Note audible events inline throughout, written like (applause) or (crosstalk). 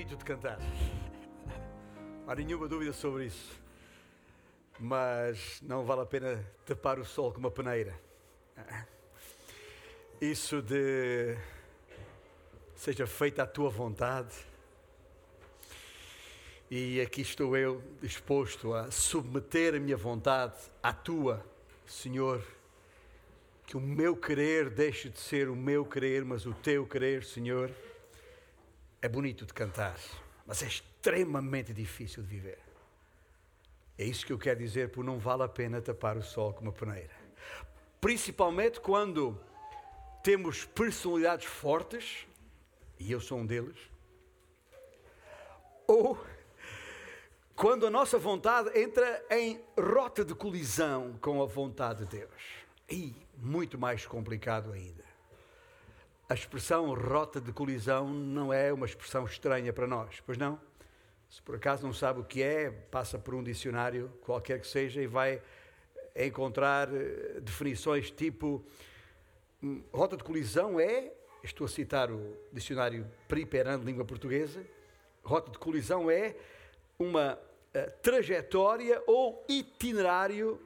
bonito de cantar. Não há nenhuma dúvida sobre isso. Mas não vale a pena tapar o sol com uma peneira. Isso de seja feita a tua vontade. E aqui estou eu disposto a submeter a minha vontade à tua, Senhor. Que o meu querer deixe de ser o meu querer, mas o teu querer, Senhor é bonito de cantar, mas é extremamente difícil de viver. É isso que eu quero dizer, por não vale a pena tapar o sol com uma peneira. Principalmente quando temos personalidades fortes, e eu sou um deles, ou quando a nossa vontade entra em rota de colisão com a vontade de Deus. E muito mais complicado ainda. A expressão rota de colisão não é uma expressão estranha para nós, pois não? Se por acaso não sabe o que é, passa por um dicionário, qualquer que seja, e vai encontrar eh, definições tipo hum, rota de colisão é, estou a citar o dicionário Periperando de língua portuguesa, rota de colisão é uma uh, trajetória ou itinerário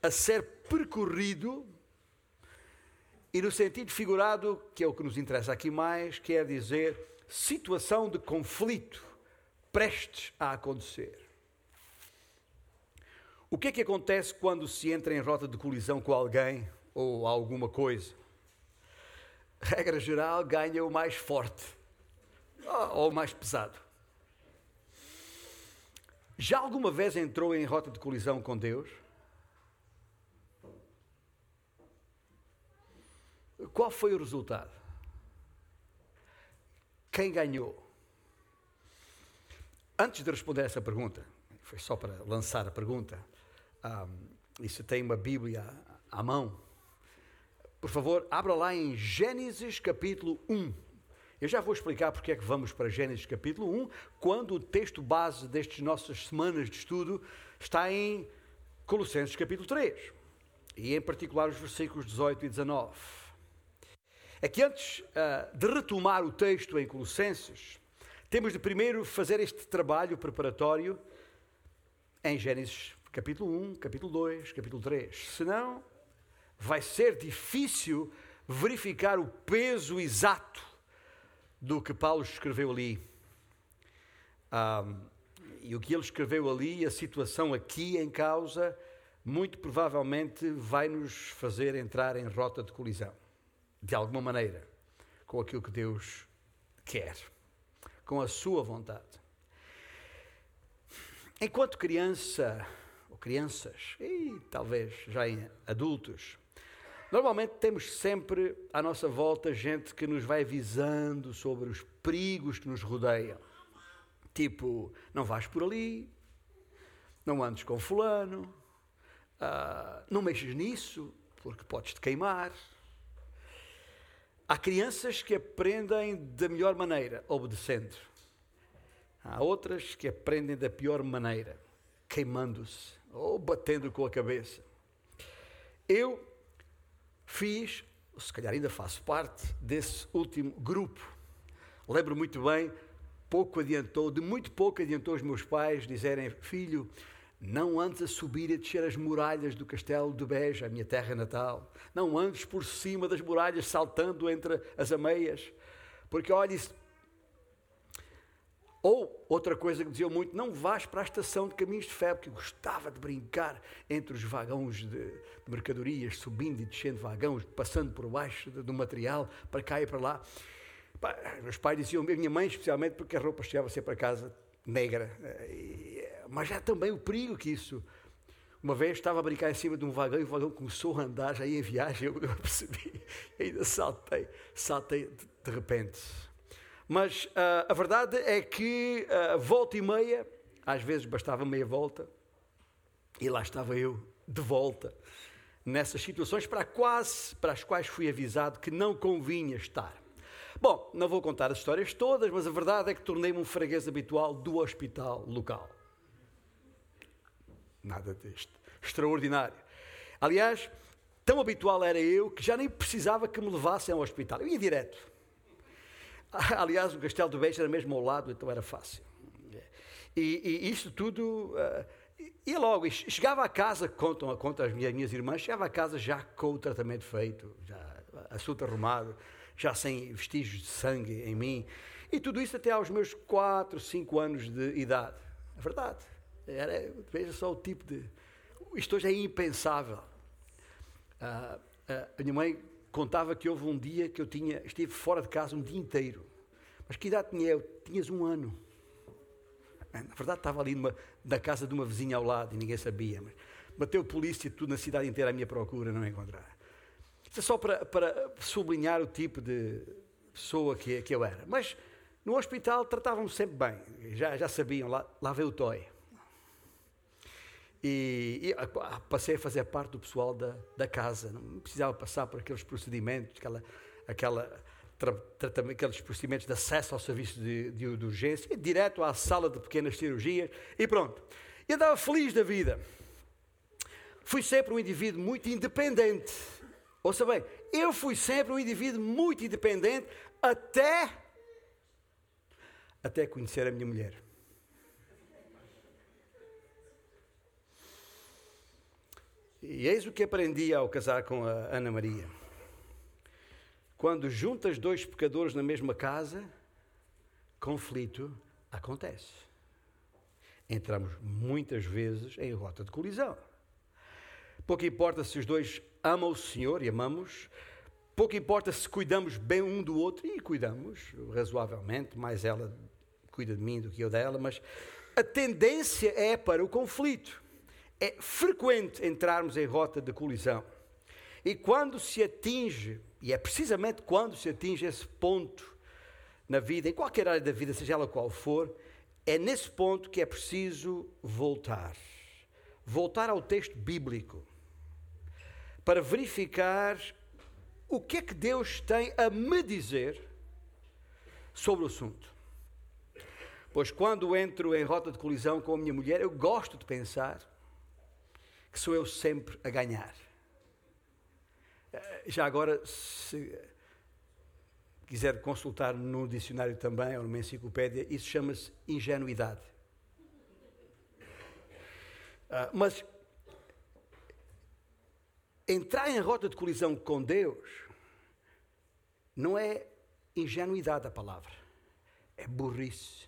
a ser percorrido e no sentido figurado, que é o que nos interessa aqui mais, quer dizer situação de conflito prestes a acontecer. O que é que acontece quando se entra em rota de colisão com alguém ou alguma coisa? Regra geral, ganha o mais forte ou o mais pesado. Já alguma vez entrou em rota de colisão com Deus? Qual foi o resultado? Quem ganhou? Antes de responder essa pergunta, foi só para lançar a pergunta, um, e se tem uma Bíblia à mão, por favor, abra lá em Gênesis capítulo 1. Eu já vou explicar porque é que vamos para Gênesis capítulo 1, quando o texto base destas nossas semanas de estudo está em Colossenses capítulo 3, e em particular os versículos 18 e 19 é que antes uh, de retomar o texto em Colossenses, temos de primeiro fazer este trabalho preparatório em Gênesis capítulo 1, capítulo 2, capítulo 3. Senão, vai ser difícil verificar o peso exato do que Paulo escreveu ali. Um, e o que ele escreveu ali, a situação aqui em causa, muito provavelmente vai nos fazer entrar em rota de colisão de alguma maneira, com aquilo que Deus quer, com a sua vontade. Enquanto criança, ou crianças, e talvez já em adultos, normalmente temos sempre à nossa volta gente que nos vai avisando sobre os perigos que nos rodeiam. Tipo, não vais por ali, não andes com fulano, uh, não mexes nisso, porque podes te queimar. Há crianças que aprendem da melhor maneira, obedecendo. Há outras que aprendem da pior maneira, queimando-se ou batendo com a cabeça. Eu fiz, se calhar ainda faço parte desse último grupo. Lembro muito bem, pouco adiantou, de muito pouco adiantou os meus pais dizerem: Filho, não andes a subir e a descer as muralhas do castelo de Beja, a minha terra natal. Não andes por cima das muralhas, saltando entre as ameias. Porque, olha, isso... Ou, outra coisa que diziam muito, não vás para a estação de caminhos de ferro, porque gostava de brincar entre os vagões de, de mercadorias, subindo e descendo vagões, passando por baixo do material, para cá e para lá. Pá, meus pais diziam, minha mãe especialmente, porque a roupa chegava sempre a casa negra. E, mas há também o perigo que isso. Uma vez estava a brincar em cima de um vagão e o vagão começou a andar, já ia em viagem, (laughs) eu, percebi, ainda saltei, saltei de, de repente. Mas uh, a verdade é que uh, volta e meia, às vezes bastava meia volta, e lá estava eu, de volta, nessas situações para, quase, para as quais fui avisado que não convinha estar. Bom, não vou contar as histórias todas, mas a verdade é que tornei-me um freguês habitual do hospital local. Nada deste. Extraordinário. Aliás, tão habitual era eu que já nem precisava que me levassem ao hospital. Eu ia direto. (laughs) Aliás, o Castelo do Beijo era mesmo ao lado, então era fácil. E, e isto tudo. Uh, e logo, chegava a casa, contam, contam as minhas, minhas irmãs, chegava a casa já com o tratamento feito, já assunto arrumado, já sem vestígios de sangue em mim. E tudo isso até aos meus 4, 5 anos de idade. É verdade. Era, veja só o tipo de. Isto hoje é impensável. Uh, uh, a minha mãe contava que houve um dia que eu tinha, estive fora de casa um dia inteiro. Mas que idade tinha eu? Tinhas um ano. Na verdade, estava ali numa, na casa de uma vizinha ao lado e ninguém sabia. Mas bateu polícia tudo na cidade inteira à minha procura, não encontrar. Isto é só para, para sublinhar o tipo de pessoa que, que eu era. Mas no hospital tratavam-me sempre bem. Já, já sabiam, lá, lá veio o toy. E, e, ah, passei a fazer parte do pessoal da, da casa. Não precisava passar por aqueles procedimentos, aquela, aquela, tra, tra, aqueles procedimentos de acesso ao serviço de, de, de urgência, e direto à sala de pequenas cirurgias e pronto. E andava feliz da vida. Fui sempre um indivíduo muito independente. Ouça bem, eu fui sempre um indivíduo muito independente até até conhecer a minha mulher. E eis o que aprendi ao casar com a Ana Maria. Quando juntas dois pecadores na mesma casa, conflito acontece. Entramos muitas vezes em rota de colisão. Pouco importa se os dois amam o Senhor e amamos, pouco importa se cuidamos bem um do outro, e cuidamos razoavelmente, mais ela cuida de mim do que eu dela, mas a tendência é para o conflito é frequente entrarmos em rota de colisão. E quando se atinge, e é precisamente quando se atinge esse ponto na vida, em qualquer área da vida, seja ela qual for, é nesse ponto que é preciso voltar. Voltar ao texto bíblico para verificar o que é que Deus tem a me dizer sobre o assunto. Pois quando entro em rota de colisão com a minha mulher, eu gosto de pensar que sou eu sempre a ganhar. Eh, já agora, se quiser consultar no dicionário também, ou numa enciclopédia, isso chama-se ingenuidade. Uh, mas entrar em rota de colisão com Deus não é ingenuidade a palavra, é burrice.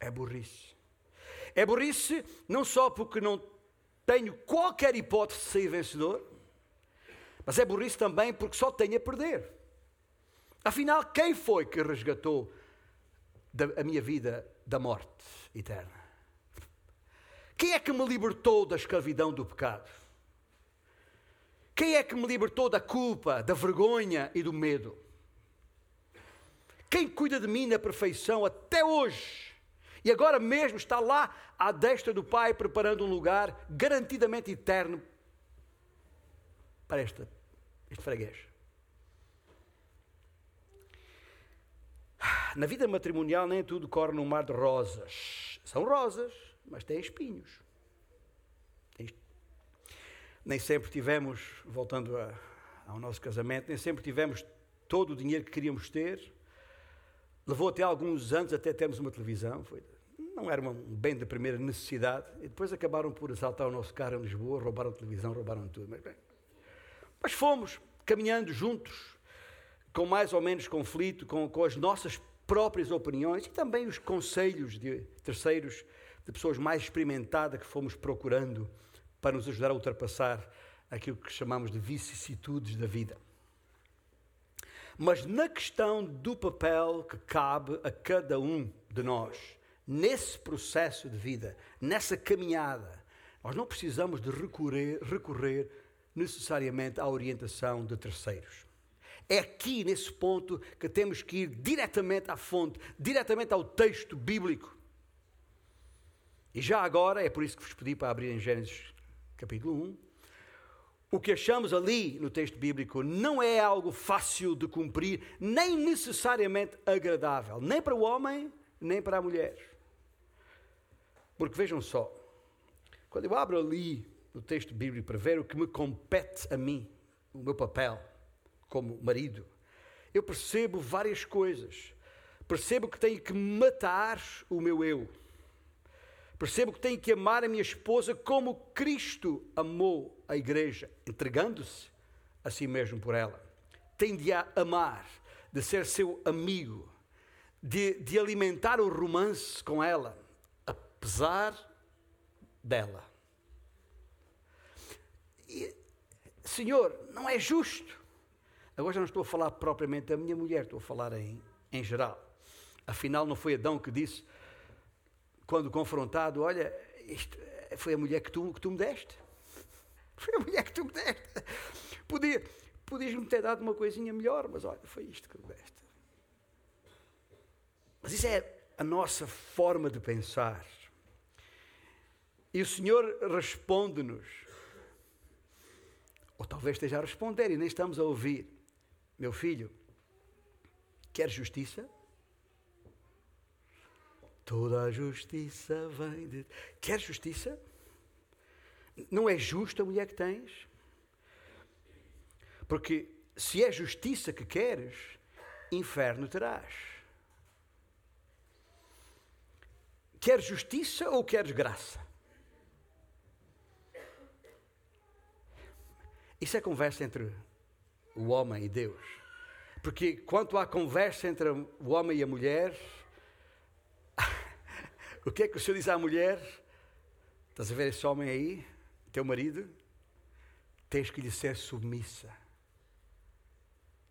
É burrice. É burrice não só porque não tenho qualquer hipótese de sair vencedor, mas é burrice também porque só tenho a perder. Afinal, quem foi que resgatou a minha vida da morte eterna? Quem é que me libertou da escravidão do pecado? Quem é que me libertou da culpa, da vergonha e do medo? Quem cuida de mim na perfeição até hoje? E agora mesmo está lá à destra do Pai, preparando um lugar garantidamente eterno para este, este freguês. Na vida matrimonial nem tudo corre num mar de rosas. São rosas, mas têm espinhos. Nem sempre tivemos, voltando a, ao nosso casamento, nem sempre tivemos todo o dinheiro que queríamos ter Levou até alguns anos até termos uma televisão. Foi, não era um bem de primeira necessidade. E depois acabaram por assaltar o nosso carro em Lisboa, roubaram a televisão, roubaram tudo. Mas, bem, mas fomos caminhando juntos, com mais ou menos conflito, com, com as nossas próprias opiniões e também os conselhos de terceiros, de pessoas mais experimentadas que fomos procurando para nos ajudar a ultrapassar aquilo que chamamos de vicissitudes da vida mas na questão do papel que cabe a cada um de nós, nesse processo de vida, nessa caminhada, nós não precisamos de recorrer, recorrer necessariamente à orientação de terceiros. É aqui, nesse ponto, que temos que ir diretamente à fonte, diretamente ao texto bíblico. E já agora, é por isso que vos pedi para abrir em Gênesis capítulo 1, o que achamos ali no texto bíblico não é algo fácil de cumprir, nem necessariamente agradável, nem para o homem, nem para a mulher. Porque vejam só, quando eu abro ali no texto bíblico para ver o que me compete a mim, o meu papel como marido, eu percebo várias coisas. Percebo que tenho que matar o meu eu. Percebo que tenho que amar a minha esposa como Cristo amou a igreja, entregando-se a si mesmo por ela. Tenho de a amar, de ser seu amigo, de, de alimentar o romance com ela, apesar dela. E, Senhor, não é justo. Agora já não estou a falar propriamente da minha mulher, estou a falar em, em geral. Afinal, não foi Adão que disse, quando confrontado: Olha, isto foi a mulher que tu, que tu me deste. (laughs) Foi a mulher que tu me deste. Podia, podias-me ter dado uma coisinha melhor, mas olha, foi isto que me deste. Mas isso é a nossa forma de pensar. E o Senhor responde-nos, ou talvez esteja a responder e nem estamos a ouvir: Meu filho, quer justiça? Toda a justiça vem de. Quer justiça? Não é justa a mulher que tens? Porque se é justiça que queres, inferno terás. Queres justiça ou queres graça? Isso é conversa entre o homem e Deus. Porque quanto à conversa entre o homem e a mulher, (laughs) o que é que o Senhor diz à mulher? Estás a ver esse homem aí, teu marido? Tens que lhe ser submissa.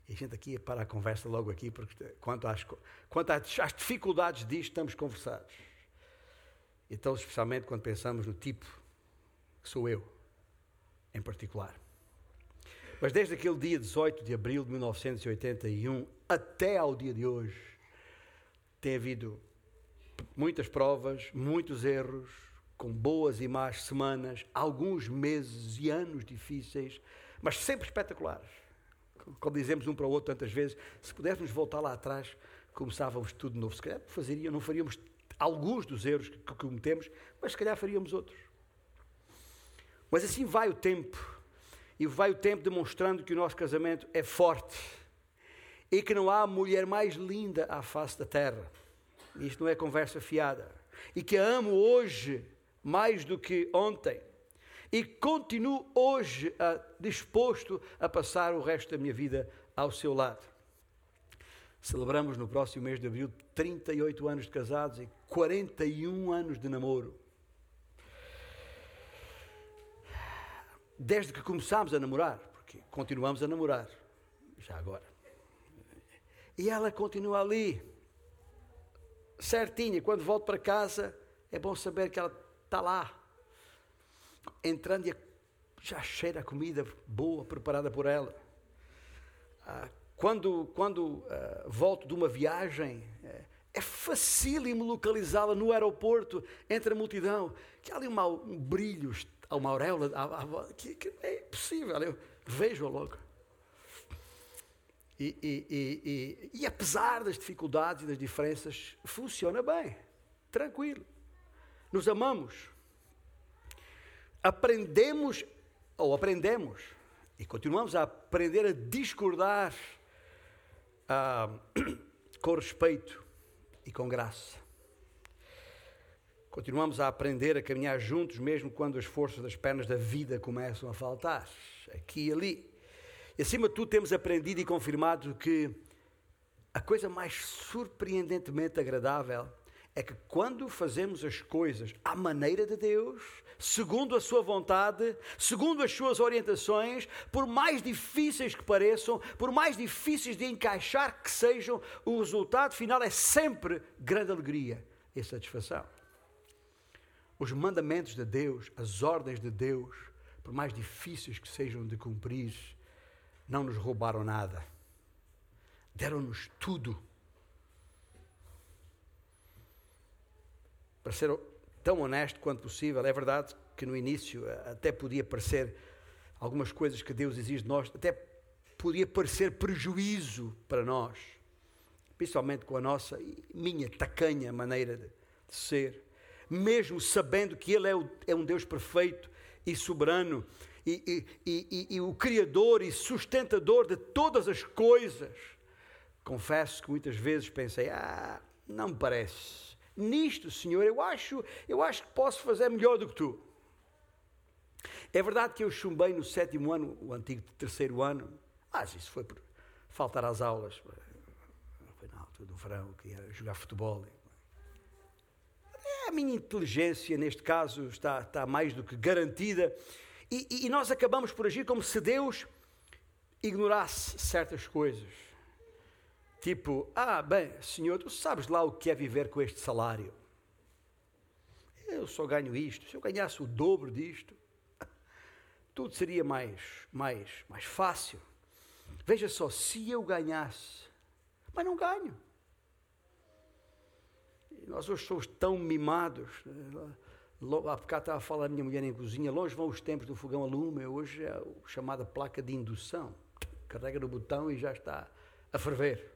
E a gente aqui para a conversa logo aqui, porque quanto às, quanto às dificuldades disto, estamos conversados. Então, especialmente quando pensamos no tipo que sou eu, em particular. Mas desde aquele dia 18 de abril de 1981 até ao dia de hoje, tem havido muitas provas, muitos erros, com boas e más semanas, alguns meses e anos difíceis, mas sempre espetaculares. Como dizemos um para o outro tantas vezes, se pudéssemos voltar lá atrás, começávamos tudo de novo. Se calhar fazeria, não faríamos alguns dos erros que cometemos, mas se calhar faríamos outros. Mas assim vai o tempo, e vai o tempo demonstrando que o nosso casamento é forte e que não há mulher mais linda à face da terra isto não é conversa fiada, e que a amo hoje mais do que ontem, e continuo hoje a, disposto a passar o resto da minha vida ao seu lado. Celebramos no próximo mês de abril 38 anos de casados e 41 anos de namoro. Desde que começámos a namorar, porque continuamos a namorar, já agora. E ela continua ali, certinha. Quando volto para casa, é bom saber que ela está lá, entrando e já cheira a comida boa, preparada por ela. Ah, quando quando uh, volto de uma viagem, é, é facílimo localizá-la no aeroporto, entre a multidão, que há ali um brilho, uma auréola, que, que é possível, eu vejo-a logo. E, e, e, e, apesar das dificuldades e das diferenças, funciona bem, tranquilo. Nos amamos. Aprendemos, ou aprendemos, e continuamos a aprender a discordar ah, (coughs) com respeito e com graça. Continuamos a aprender a caminhar juntos, mesmo quando as forças das pernas da vida começam a faltar, aqui e ali. E acima de tudo, temos aprendido e confirmado que a coisa mais surpreendentemente agradável é que quando fazemos as coisas à maneira de Deus, segundo a Sua vontade, segundo as Suas orientações, por mais difíceis que pareçam, por mais difíceis de encaixar que sejam, o resultado final é sempre grande alegria e satisfação. Os mandamentos de Deus, as ordens de Deus, por mais difíceis que sejam de cumprir, não nos roubaram nada, deram-nos tudo. Para ser tão honesto quanto possível, é verdade que no início eh, até podia parecer algumas coisas que Deus exige de nós, até podia parecer prejuízo para nós, principalmente com a nossa e minha tacanha maneira de, de ser, mesmo sabendo que Ele é, o, é um Deus perfeito e soberano e, e, e, e, o Criador e sustentador de todas as coisas, confesso que muitas vezes pensei, ah, não me parece. Nisto, Senhor, eu acho, eu acho que posso fazer melhor do que tu. É verdade que eu chumbei no sétimo ano, o antigo terceiro ano, mas isso foi por faltar às aulas. Foi na altura do verão, que ia jogar futebol. A minha inteligência, neste caso, está, está mais do que garantida. E, e nós acabamos por agir como se Deus ignorasse certas coisas. Tipo, ah, bem, senhor, tu sabes lá o que é viver com este salário? Eu só ganho isto. Se eu ganhasse o dobro disto, (laughs) tudo seria mais, mais, mais fácil. Veja só, se eu ganhasse, mas não ganho. Nós hoje somos tão mimados. Há bocado estava a falar a minha mulher em cozinha, longe vão os tempos do fogão a lume, hoje é a chamada placa de indução. Carrega no botão e já está a ferver.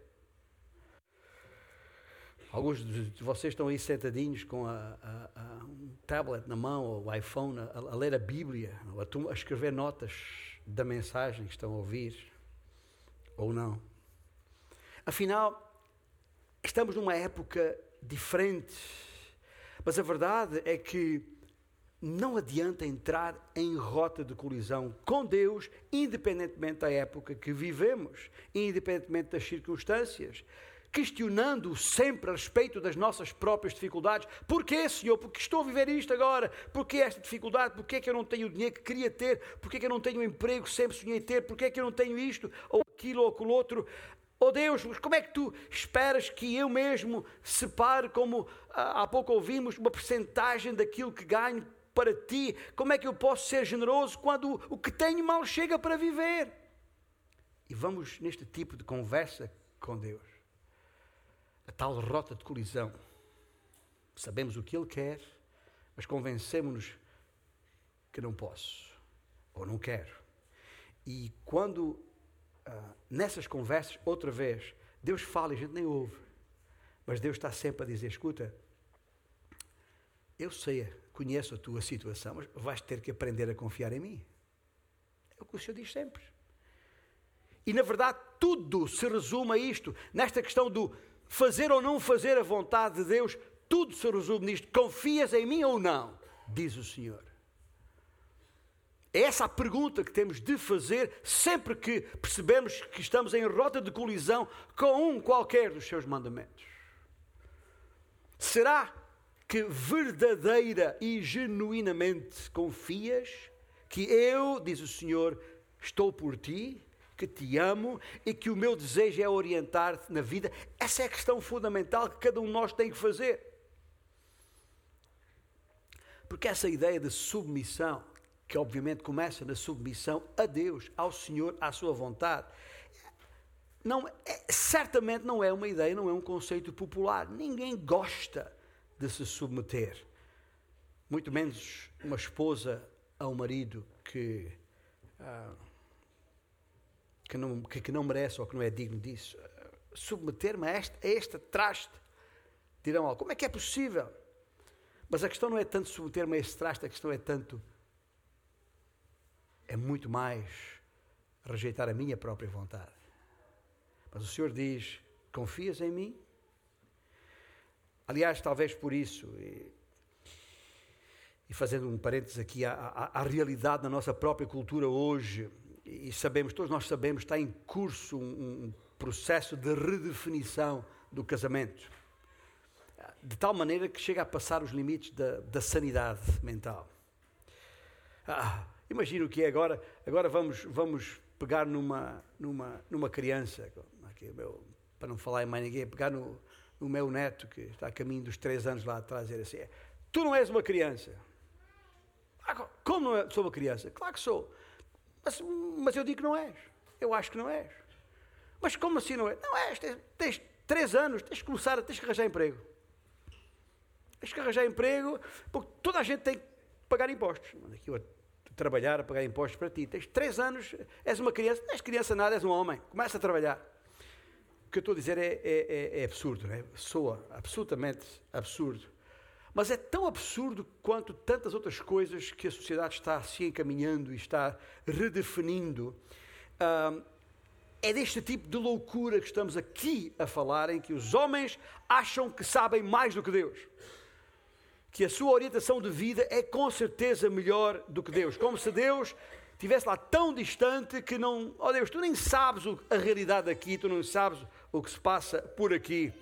Alguns de vocês estão aí sentadinhos com a, a, a, um tablet na mão, ou o iPhone, a, ler a Bíblia, a, escrever notas da mensagem que estão a ouvir, ou não. Afinal, estamos numa época diferente, mas a verdade é que não adianta entrar em rota de colisão com Deus, independentemente da época que vivemos, independentemente das circunstâncias questionando sempre a respeito das nossas próprias dificuldades. Porquê, Senhor? Porque estou a viver isto agora? Porquê esta dificuldade? Porquê é que eu não tenho o dinheiro que queria ter? Porquê é que eu não tenho o emprego que sempre sonhei ter? Porquê é que eu não tenho isto, ou aquilo, ou aquilo outro? Oh Deus, mas como é que tu esperas que eu mesmo separe, como ah, há pouco ouvimos, uma percentagem daquilo que ganho para ti? Como é que eu posso ser generoso quando o que tenho mal chega para viver? E vamos neste tipo de conversa com Deus a tal rota de colisão. Sabemos o que Ele quer, mas convencemos-nos que não posso ou não quero. E quando ah, nessas conversas, outra vez, Deus fala e a gente nem ouve, mas Deus está sempre a dizer: escuta, eu sei, conheço a tua situação, mas vais ter que aprender a confiar em mim. É o que o Senhor diz sempre. E na verdade, tudo se resume a isto, nesta questão do fazer ou não fazer a vontade de Deus, tudo se resume nisto. Confias em mim ou não? Diz o Senhor. É essa a pergunta que temos de fazer sempre que percebemos que estamos em rota de colisão com um qualquer dos seus mandamentos. Será que verdadeira e genuinamente confias que eu, diz o Senhor, estou por ti? que te amo e que o meu desejo é orientar-te na vida. Essa é a questão fundamental que cada um de nós tem que fazer. Porque essa ideia de submissão, que obviamente começa na submissão a Deus, ao Senhor, à sua vontade, não, é, certamente não é uma ideia, não é um conceito popular. Ninguém gosta de se submeter. Muito menos uma esposa a um marido que. Ah, que não, que, que não merece ou que não é digno disso. Submeter-me a este, a este traste. Dirão, como é que é possível? Mas a questão não é tanto submeter-me a este traste, a questão é tanto. É muito mais rejeitar a minha própria vontade. Mas o Senhor diz: confias em mim? Aliás, talvez por isso, e, e fazendo um parênteses aqui, à, à, à realidade da nossa própria cultura hoje, e sabemos, todos nós sabemos, está em curso um, um processo de redefinição do casamento. De tal maneira que chega a passar os limites da, da sanidade mental. Ah, imagina o que é agora. Agora vamos, vamos pegar numa, numa, numa criança, aqui, meu, para não falar em mais ninguém, pegar no, no meu neto, que está a caminho dos três anos lá atrás, e assim: Tu não és uma criança. Ah, como não sou uma criança? Claro que sou. Mas, mas eu digo que não és. Eu acho que não és. Mas como assim não és? Não és. Tens, tens três anos, tens que começar, tens que arranjar emprego. Tens que arranjar emprego, porque toda a gente tem que pagar impostos. Aqui a trabalhar, a pagar impostos para ti. Tens três anos, és uma criança, não és criança nada, és um homem. Começa a trabalhar. O que eu estou a dizer é, é, é, é absurdo, é? soa absolutamente absurdo. Mas é tão absurdo quanto tantas outras coisas que a sociedade está se encaminhando e está redefinindo. é deste tipo de loucura que estamos aqui a falar, em que os homens acham que sabem mais do que Deus. Que a sua orientação de vida é com certeza melhor do que Deus. Como se Deus estivesse lá tão distante que não. Oh Deus, tu nem sabes a realidade aqui, tu não sabes o que se passa por aqui.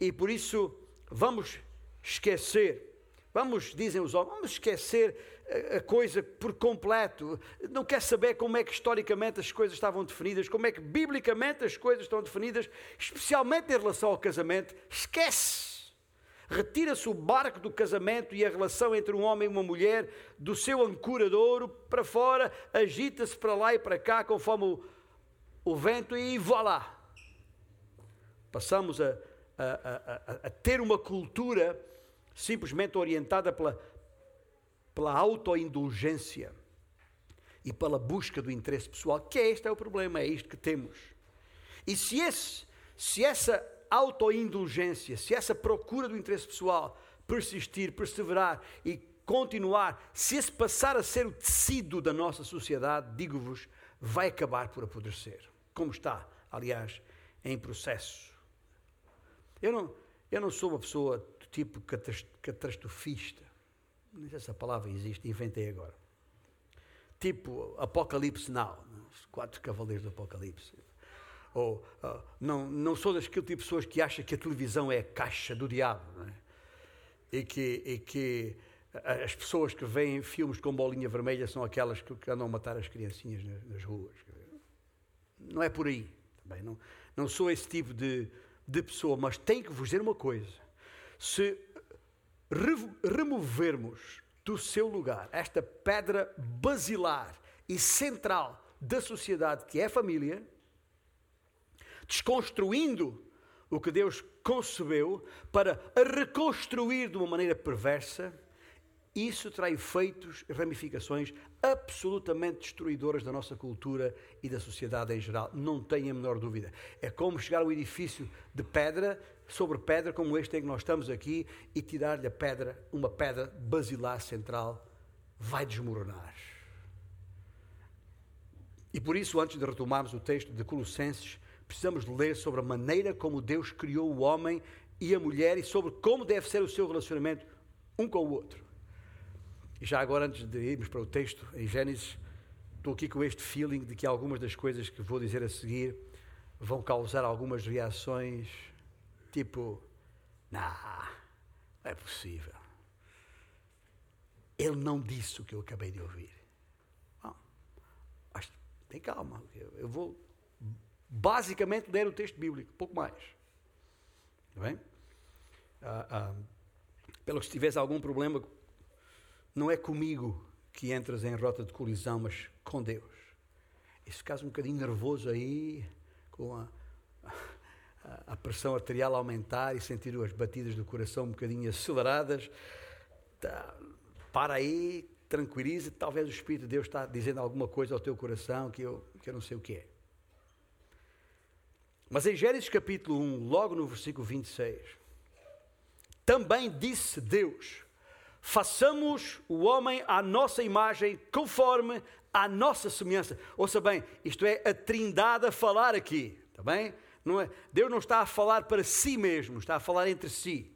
E por isso vamos esquecer. Vamos, dizem os homens, vamos esquecer a coisa por completo, não quer saber como é que historicamente as coisas estavam definidas, como é que biblicamente as coisas estão definidas, especialmente em relação ao casamento, esquece. Retira-se o barco do casamento e a relação entre um homem e uma mulher do seu ancoradouro para fora, agita-se para lá e para cá conforme o, o vento e vá lá. Passamos a, a, a, a ter uma cultura simplesmente orientada pela pela autoindulgência e pela busca do interesse pessoal, que este é o problema, é isto que temos. E se, esse, se essa autoindulgência, se essa procura do interesse pessoal persistir, perseverar e continuar, se esse passar a ser o tecido da nossa sociedade, digo-vos, vai acabar por apodrecer. Como está, aliás, em processo. Eu não, eu não sou uma pessoa do tipo catastrofista. Não sei se essa palavra existe, inventei agora. Tipo Apocalipse Now, né? os quatro cavaleiros do Apocalipse. Ou uh, não, não sou daquele tipo de pessoas que acham que a televisão é a caixa do diabo. É? E que, e que as pessoas que veem filmes com bolinha vermelha são aquelas que andam a matar as criancinhas nas, nas ruas. Não é por aí. Também não, não sou esse tipo de, de pessoa, mas tenho que vos dizer uma coisa. Se removermos do seu lugar esta pedra basilar e central da sociedade que é a família, desconstruindo o que Deus concebeu para reconstruir de uma maneira perversa, isso terá efeitos e ramificações absolutamente destruidoras da nossa cultura e da sociedade em geral, não tenha a menor dúvida. É como chegar a um edifício de pedra sobre pedra como este em que nós estamos aqui e tirar-lhe a pedra, uma pedra basilar central, vai desmoronar. E por isso, antes de retomarmos o texto de Colossenses, precisamos ler sobre a maneira como Deus criou o homem e a mulher e sobre como deve ser o seu relacionamento um com o outro. E já agora, antes de irmos para o texto, em Gênesis, estou aqui com este feeling de que algumas das coisas que vou dizer a seguir vão causar algumas reações Tipo, não, não é possível. Ele não disse o que eu acabei de ouvir. Bom, mas tem calma, eu vou basicamente ler o texto bíblico, pouco mais. Está bem? Ah, ah, pelo que se tivesse algum problema, não é comigo que entras em rota de colisão, mas com Deus. E se ficares um bocadinho nervoso aí, com a a pressão arterial aumentar e sentir as batidas do coração um bocadinho aceleradas, tá, para aí, tranquilize, talvez o Espírito de Deus está dizendo alguma coisa ao teu coração que eu, que eu não sei o que é. Mas em Gênesis capítulo 1, logo no versículo 26, também disse Deus: façamos o homem à nossa imagem, conforme a nossa semelhança. Ouça bem, isto é a trindade a falar aqui, está bem? Não é, Deus não está a falar para si mesmo, está a falar entre si.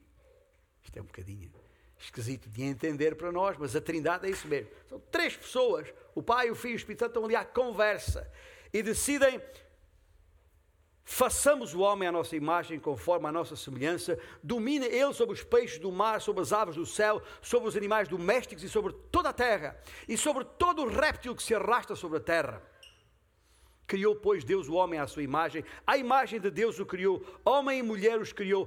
Isto é um bocadinho esquisito de entender para nós, mas a Trindade é isso mesmo. São três pessoas, o Pai, o Filho e o Espírito Santo, estão ali à conversa e decidem Façamos o homem à nossa imagem, conforme a nossa semelhança. Domine ele sobre os peixes do mar, sobre as aves do céu, sobre os animais domésticos e sobre toda a terra, e sobre todo o réptil que se arrasta sobre a terra. Criou, pois, Deus o homem à sua imagem, a imagem de Deus o criou, homem e mulher os criou.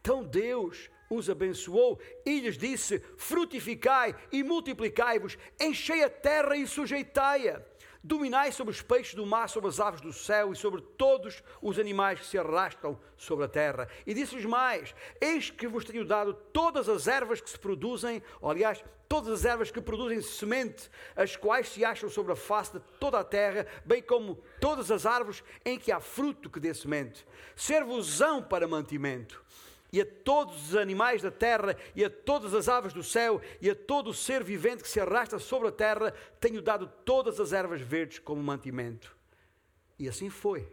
Então Deus os abençoou e lhes disse: Frutificai e multiplicai-vos, enchei a terra e sujeitai-a. Dominai sobre os peixes do mar, sobre as aves do céu e sobre todos os animais que se arrastam sobre a terra. E disse-lhes mais: Eis que vos tenho dado todas as ervas que se produzem, ou, aliás, todas as ervas que produzem semente, as quais se acham sobre a face de toda a terra, bem como todas as árvores em que há fruto que dê semente. Servosão para mantimento e a todos os animais da terra, e a todas as aves do céu, e a todo o ser vivente que se arrasta sobre a terra, tenho dado todas as ervas verdes como mantimento. E assim foi.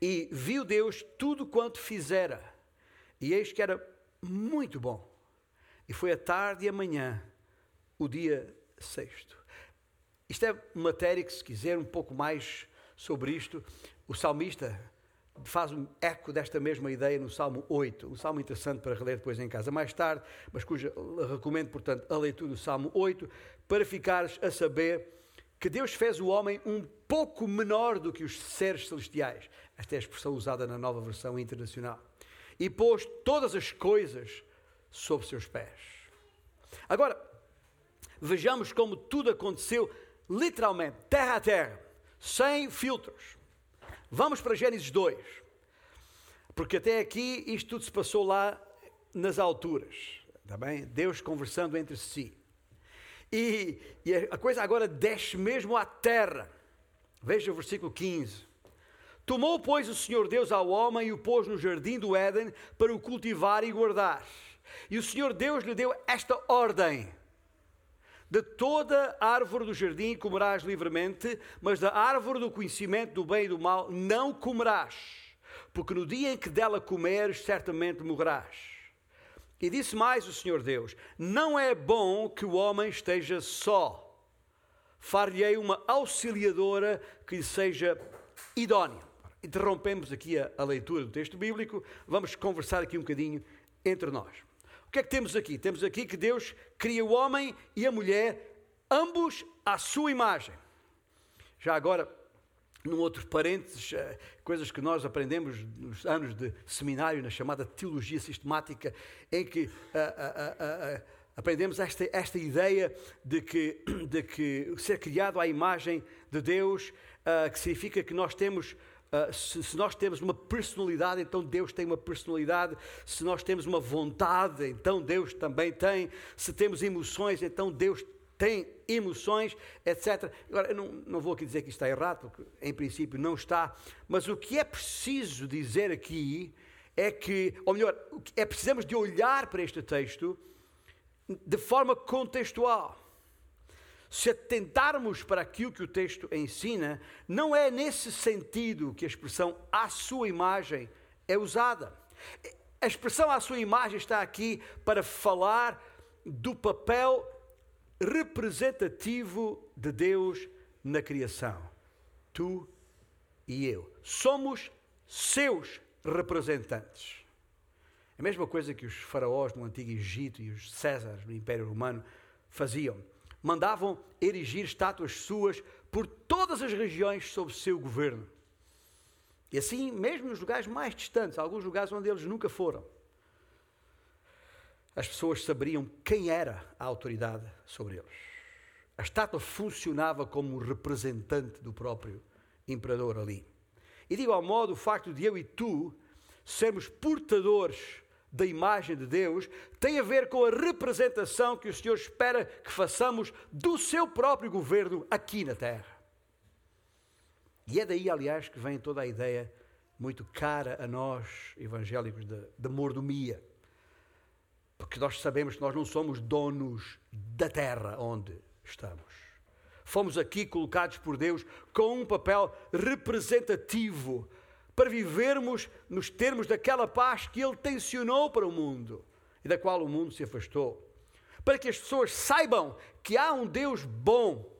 E viu Deus tudo quanto fizera, e eis que era muito bom. E foi a tarde e a manhã, o dia sexto. Isto é matéria que, se quiser um pouco mais sobre isto, o salmista faz um eco desta mesma ideia no Salmo 8, um salmo interessante para reler depois em casa mais tarde, mas cuja recomendo, portanto, a leitura do Salmo 8, para ficares a saber que Deus fez o homem um pouco menor do que os seres celestiais. Esta é a expressão usada na nova versão internacional. E pôs todas as coisas sob seus pés. Agora, vejamos como tudo aconteceu literalmente, terra a terra, sem filtros. Vamos para Gênesis 2, porque até aqui isto tudo se passou lá nas alturas, está bem? Deus conversando entre si. E, e a coisa agora desce mesmo à terra. Veja o versículo 15. Tomou, pois, o Senhor Deus ao homem e o pôs no jardim do Éden para o cultivar e guardar. E o Senhor Deus lhe deu esta ordem: de toda árvore do jardim comerás livremente, mas da árvore do conhecimento do bem e do mal não comerás, porque no dia em que dela comeres, certamente morrerás. E disse mais o Senhor Deus: Não é bom que o homem esteja só. Far-lhe-ei uma auxiliadora que lhe seja idónea. Interrompemos aqui a, a leitura do texto bíblico, vamos conversar aqui um bocadinho entre nós que é que temos aqui? Temos aqui que Deus cria o homem e a mulher, ambos à sua imagem. Já agora, num outro parênteses, eh, coisas que nós aprendemos nos anos de seminário, na chamada teologia sistemática, em que uh, uh, uh, aprendemos esta, esta ideia de que, de que ser criado à imagem de Deus, ah, que significa que nós temos Uh, se, se, nós temos uma personalidade, então Deus tem uma personalidade. Se nós temos uma vontade, então Deus também tem. Se temos emoções, então Deus tem emoções, etc. Agora, eu não, não vou aqui dizer que está errado, porque em princípio não está. Mas o que é preciso dizer aqui é que, ou melhor, é precisamos de olhar para este texto de forma contextual se atentarmos para aquilo que o texto ensina, não é nesse sentido que a expressão à sua imagem é usada. A expressão à sua imagem está aqui para falar do papel representativo de Deus na criação. Tu e eu. Somos seus representantes. A mesma coisa que os faraós no Antigo Egito e os Césares no Império Romano faziam mandavam erigir estátuas suas por todas as regiões sob seu governo. E assim, mesmo nos lugares mais distantes, alguns lugares onde eles nunca foram, as pessoas saberiam quem era a autoridade sobre eles. A estátua funcionava como representante do próprio imperador ali. E digo ao modo o facto de eu e tu sermos portadores da imagem de Deus tem a ver com a representação que o Senhor espera que façamos do seu próprio governo aqui na terra. E é daí, aliás, que vem toda a ideia muito cara a nós, evangélicos, de, de mordomia. Porque nós sabemos que nós não somos donos da terra onde estamos. Fomos aqui colocados por Deus com um papel representativo para vivermos nos termos daquela paz que Ele tensionou para o mundo e da qual o mundo se afastou. Para que as pessoas saibam que há um Deus bom,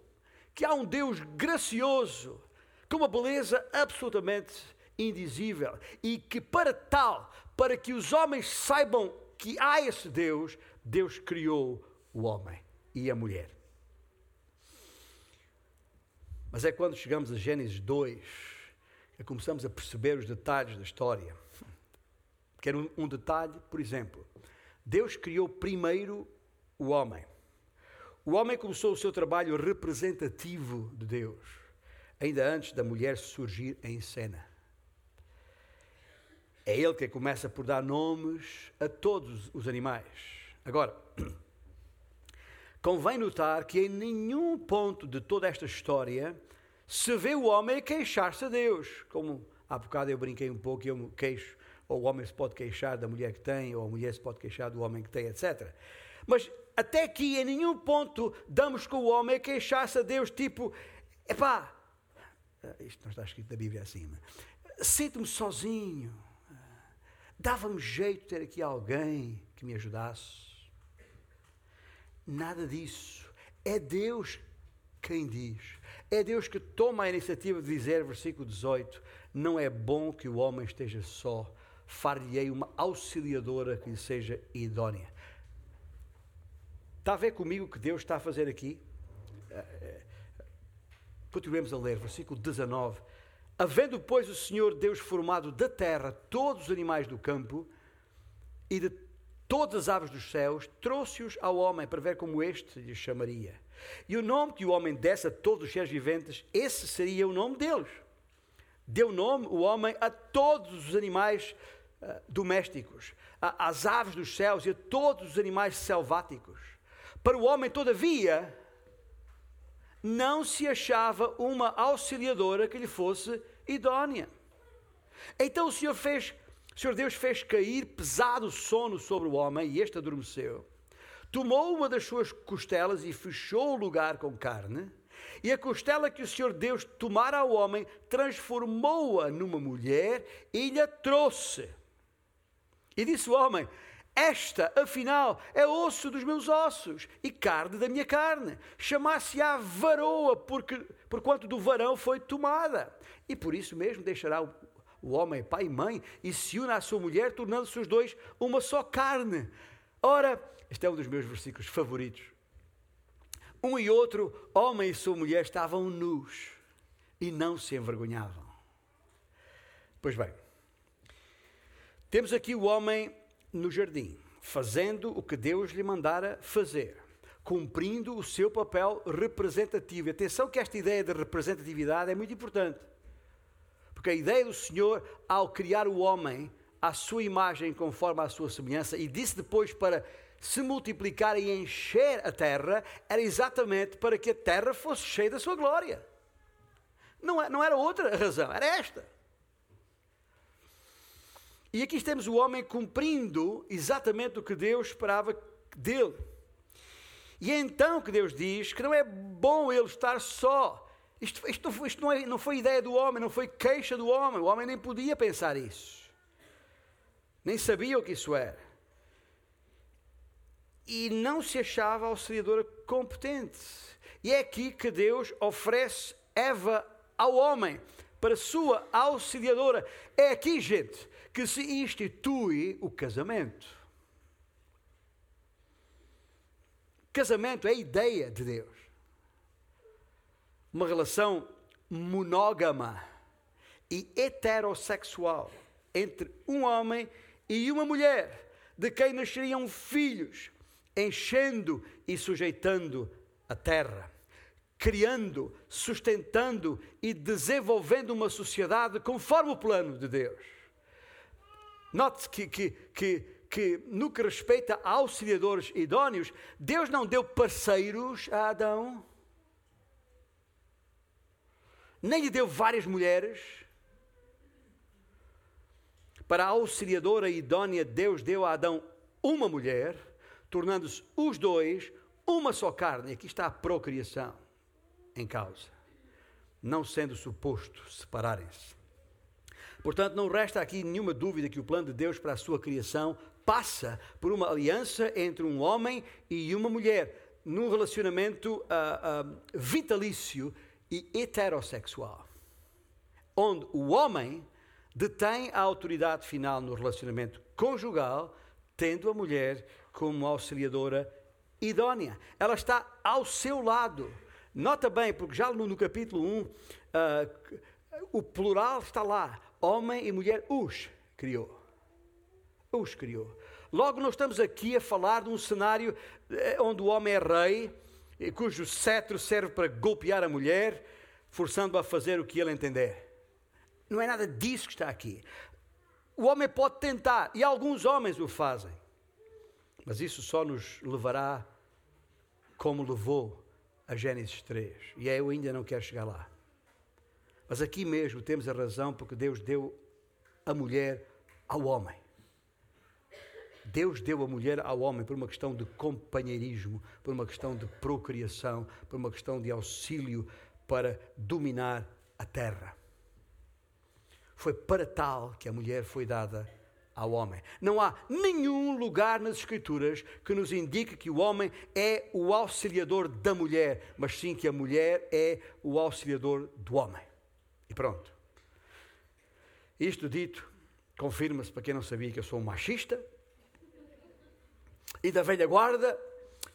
que há um Deus gracioso, com uma beleza absolutamente indizível e que, para tal, para que os homens saibam que há esse Deus, Deus criou o homem e a mulher. Mas é quando chegamos a Gênesis 2 e começamos a perceber os detalhes da história. Quero um, um detalhe, por exemplo. Deus criou primeiro o homem. O homem começou o seu trabalho representativo de Deus, ainda antes da mulher surgir em cena. É ele que começa por dar nomes a todos os animais. Agora, (clears throat) convém notar que em nenhum ponto de toda esta história se vê o homem queixar-se a Deus, como há bocado eu brinquei um pouco e eu me queixo, ou o homem se pode queixar da mulher que tem, ou a mulher se pode queixar do homem que tem, etc. Mas até aqui, em nenhum ponto, damos com o homem queixar-se a Deus, tipo, epá, Uh, isto não está escrito na Bíblia acima. Sinto-me sozinho. Dava-me jeito ter aqui alguém que me ajudasse. Nada disso. É Deus quem diz. É Deus que toma a iniciativa de dizer, versículo 18: Não é bom que o homem esteja só, far-lhe-ei uma auxiliadora que lhe seja idónea. Está a ver comigo o que Deus está a fazer aqui? Eh, eh, continuemos a ler, versículo 19. Havendo, pois, o Senhor Deus formado da terra todos os animais do campo e de todas as aves dos céus, trouxe-os ao homem para ver como este lhe chamaria. E o nome que o homem desse a todos os seres viventes, esse seria o nome deles. Deu nome o homem a todos os animais uh, domésticos, às aves dos céus e a todos os animais selváticos para o homem, todavia, não se achava uma auxiliadora que lhe fosse idónea. Então o Senhor fez, o Senhor Deus fez cair pesado sono sobre o homem e este adormeceu. Tomou uma das suas costelas e fechou o lugar com carne. E a costela que o Senhor Deus tomara ao homem, transformou-a numa mulher e lhe trouxe. E disse o homem: esta, afinal, é osso dos meus ossos e carne da minha carne. Chamar-se-á varoa, porque, porquanto do varão foi tomada. E por isso mesmo deixará o, o homem pai e mãe e se une à sua mulher, tornando-se os dois uma só carne. Ora, este é um dos meus versículos favoritos. Um e outro, homem e sua mulher, estavam nus e não se envergonhavam. Pois bem, temos aqui o homem no jardim, fazendo o que Deus lhe mandara fazer, cumprindo o seu papel representativo. Atenção que esta ideia de representatividade é muito importante. Porque a ideia do Senhor, ao criar o homem à sua imagem, conforme à sua semelhança, e disse depois para se multiplicar e encher a terra, era exatamente para que a terra fosse cheia da sua glória. Não, é, não era outra razão, era esta. E aqui temos o homem cumprindo exatamente o que Deus esperava dele. E é então que Deus diz que não é bom ele estar só. Isto, isto, isto não, é, não foi ideia do homem, não foi queixa do homem. O homem nem podia pensar isso. Nem sabia o que isso era. E não se achava auxiliadora competente. E é aqui que Deus oferece Eva ao homem para sua auxiliadora. É aqui, gente, que se institui o casamento. Casamento é a ideia de Deus. Uma relação monógama e heterossexual entre um homem e uma mulher, de quem nasceriam filhos, enchendo e sujeitando a terra, criando, sustentando e desenvolvendo uma sociedade conforme o plano de Deus. Note que, que, que, que, no que respeita a auxiliadores idóneos, Deus não deu parceiros a Adão, nem lhe deu várias mulheres. Para a auxiliadora idónea, Deus deu a Adão uma mulher, tornando-se os dois uma só carne. Aqui está a procriação em causa, não sendo suposto separarem-se. Portanto, não resta aqui nenhuma dúvida que o plano de Deus para a sua criação passa por uma aliança entre um homem e uma mulher, num relacionamento uh, uh, vitalício e heterossexual, onde o homem detém a autoridade final no relacionamento conjugal, tendo a mulher como auxiliadora idónea. Ela está ao seu lado. Nota bem, porque já no, capítulo 1, uh, ah, o plural está lá homem e mulher os criou. Os criou. Logo, nós estamos aqui a falar de um cenário eh, onde o homem é rei, cujo cetro serve para golpear a mulher, forçando-a a fazer o que ele entender. Não é nada disso que está aqui. O homem pode tentar, e alguns homens o fazem, mas isso só nos levará como levou a Gênesis 3. E eu ainda não quero chegar lá. Mas aqui mesmo temos a razão porque Deus deu a mulher ao homem. Deus deu a mulher ao homem por uma questão de companheirismo, por uma questão de procriação, por uma questão de auxílio para dominar a terra. Foi para tal que a mulher foi dada ao homem. Não há nenhum lugar nas Escrituras que nos indique que o homem é o auxiliador da mulher, mas sim que a mulher é o auxiliador do homem. E pronto. Isto dito, confirma-se para quem não sabia que eu sou um machista e da velha guarda.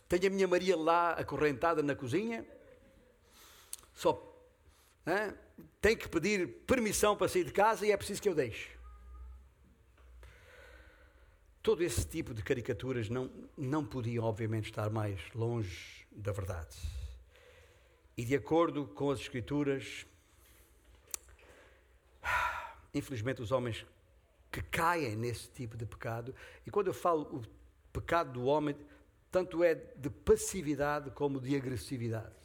Tenho a minha Maria lá acorrentada na cozinha. Só tem que pedir permissão para sair de casa e é preciso que eu deixe. Todo esse tipo de caricaturas não, não podiam, obviamente, estar mais longe da verdade. E de acordo com as Escrituras, infelizmente, os homens que caem nesse tipo de pecado, e quando eu falo o pecado do homem, tanto é de passividade como de agressividade.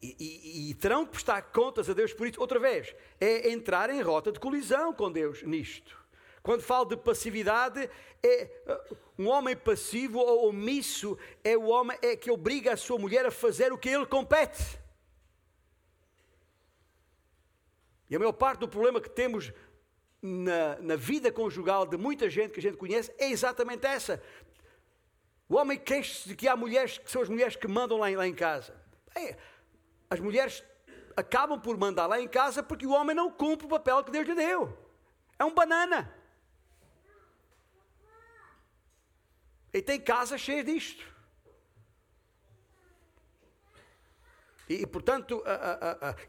E, e, e, terão que prestar contas a Deus por isso. Outra vez, é entrar em rota de colisão com Deus nisto. Quando falo de passividade, é um homem passivo ou omisso é o homem é que obriga a sua mulher a fazer o que ele compete. E a maior parte do problema que temos na, na vida conjugal de muita gente que a gente conhece é exatamente essa. O homem queixa-se de que há mulheres que são as mulheres que mandam lá, lá em casa. É, as mulheres acabam por mandar lá em casa porque o homem não cumpre o papel que Deus lhe deu. É um banana. E tem casa cheia disto. E, e portanto,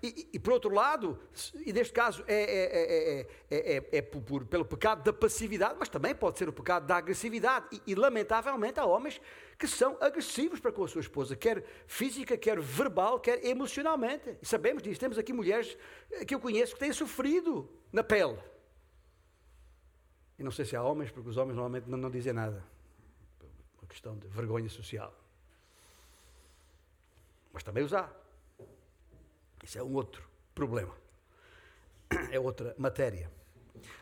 e, e, por outro lado, e neste caso é, é, é, é por, pelo pecado da passividade, mas também pode ser o pecado da agressividade. E, lamentavelmente há homens que são agressivos para com a sua esposa, quer física, quer verbal, quer emocionalmente. E sabemos disso. Temos aqui mulheres que eu conheço que têm sofrido na pele. E não sei se há homens, porque os homens normalmente não, não dizem nada questão de vergonha social. Mas também os há. Isso é um outro problema. (clears throat) É outra matéria.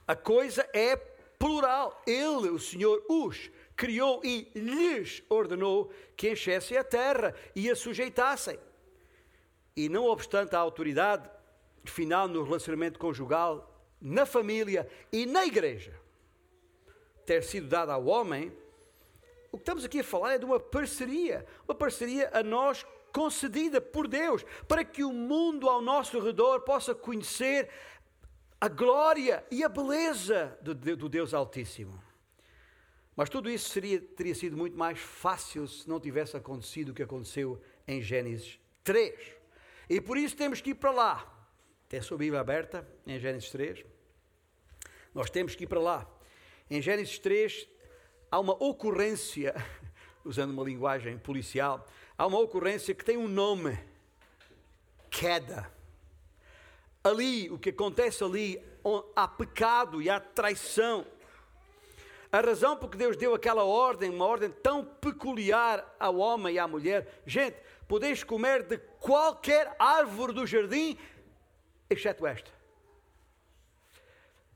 A coisa é plural. Ele, o Senhor, os criou e lhes ordenou que enchessem a terra e a sujeitassem. E não obstante a autoridade final no relacionamento conjugal, na família e na igreja ter sido dada ao homem, o que estamos aqui a falar é de uma parceria, uma parceria a nós concedida por Deus, para que o mundo ao nosso redor possa conhecer a glória e a beleza do, Deus Altíssimo. Mas tudo isso seria, teria sido muito mais fácil se não tivesse acontecido o que aconteceu em Gênesis 3. E por isso temos que ir para lá. Tem a sua Bíblia aberta em Gênesis 3. Nós temos que ir para lá. Em Gênesis 3 há uma ocorrência, (laughs) usando uma linguagem policial, há uma ocorrência que tem um nome: queda. Ali, o que acontece ali, há pecado e há traição. A razão por que Deus deu aquela ordem, uma ordem tão peculiar ao homem e à mulher, gente, podeis comer de qualquer árvore do jardim, exceto esta.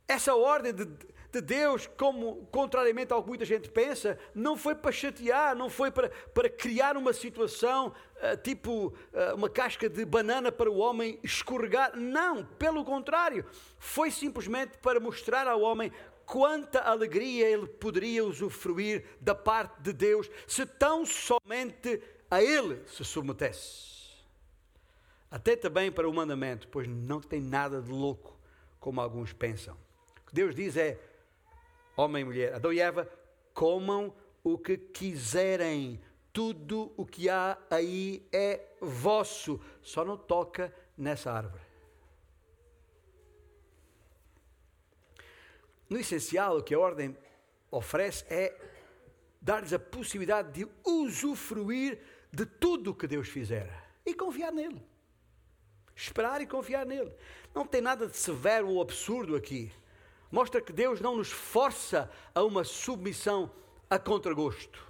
Essa ordem de, de Deus, como contrariamente ao que muita gente pensa, não foi para chatear, não foi para, para criar uma situação uh, tipo uh, uma casca de banana para o homem escorregar. Não, pelo contrário, foi simplesmente para mostrar ao homem quanta alegria ele poderia usufruir da parte de Deus se tão somente a ele se submetesse. Até também para o mandamento, pois não tem nada de louco, como alguns pensam. O que Deus diz é: homem e mulher, Adão e Eva, comam o que quiserem. Tudo o que há aí é vosso, só não toca nessa árvore. No essencial, o que a ordem oferece é dar-lhes a possibilidade de usufruir de tudo o que Deus fizer e confiar nele. Esperar e confiar nele. Não tem nada de severo ou absurdo aqui mostra que Deus não nos força a uma submissão a contragosto,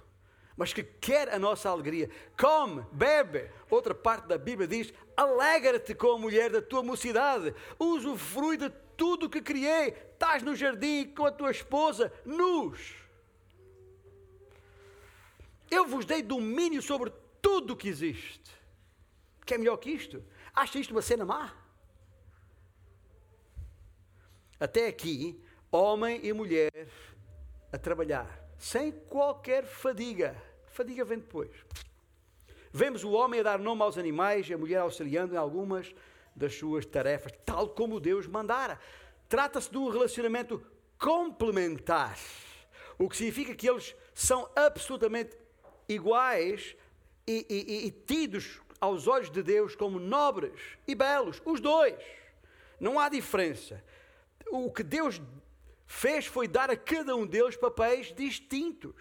mas que quer a nossa alegria. Come, bebe. Outra parte da Bíblia diz: alegra-te com a mulher da tua mocidade, usufrui de tudo que criei. Estás no jardim com a tua esposa, nus. Eu vos dei domínio sobre tudo o que existe. que é melhor que isto? Acha isto uma cena má? Até aqui, homem e mulher a trabalhar, sem qualquer fadiga. Fadiga vem depois. Vemos o homem a dar nome aos animais e a mulher auxiliando em algumas das suas tarefas, tal como Deus mandara. Trata-se de um relacionamento complementar, o que significa que eles são absolutamente iguais e, e, e tidos aos olhos de Deus como nobres e belos, os dois. Não há diferença. O que Deus fez foi dar a cada um deles papéis distintos.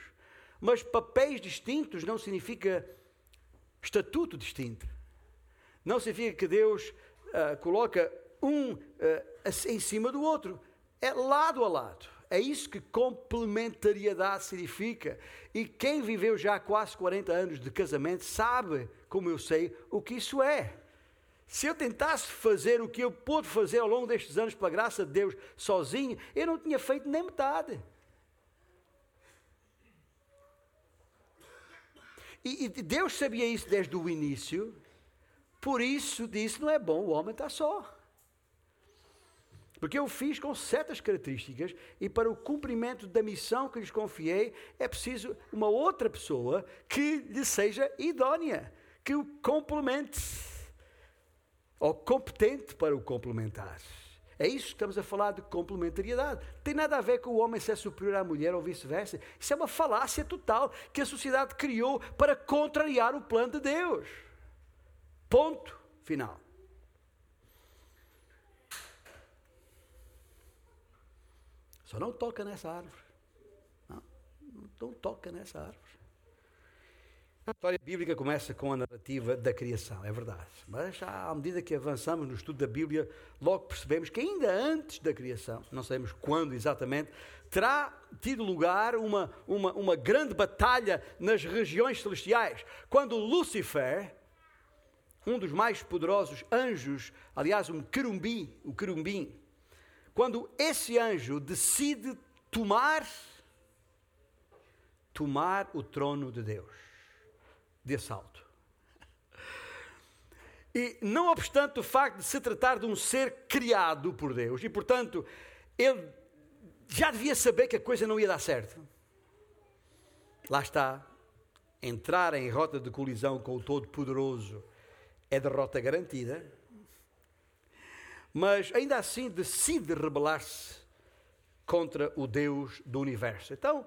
Mas papéis distintos não significa estatuto distinto. Não significa que Deus uh, coloca um uh, em cima do outro. É lado a lado. É isso que complementariedade significa. E quem viveu já quase 40 anos de casamento sabe, como eu sei, o que isso é. Se eu tentasse fazer o que eu pude fazer ao longo destes anos, pela graça de Deus, sozinho, eu não tinha feito nem metade. E, e Deus sabia isso desde o início, por isso disse: não é bom o homem estar só. Porque eu fiz com certas características e para o cumprimento da missão que lhes confiei é preciso uma outra pessoa que lhe seja idónea, que o complemente ou competente para o complementar. É isso que estamos a falar de complementariedade. Tem nada a ver com o homem ser superior à mulher ou vice-versa. Isso é uma falácia total que a sociedade criou para contrariar o plano de Deus. Ponto final. Só não toca nessa árvore. Não, não toca nessa árvore. A história bíblica começa com a narrativa da criação, é verdade. Mas à medida que avançamos no estudo da Bíblia, logo percebemos que ainda antes da criação, não sabemos quando exatamente, terá tido lugar uma, uma, uma grande batalha nas regiões celestiais. Quando Lúcifer, um dos mais poderosos anjos, aliás, um querumbi, o querumbim, quando esse anjo decide tomar tomar o trono de Deus de assalto. E não obstante o facto de se tratar de um ser criado por Deus, e portanto ele já devia saber que a coisa não ia dar certo. Lá está, entrar em rota de colisão com o Todo-Poderoso é derrota garantida mas ainda assim decide rebelar-se contra o Deus do universo. Então,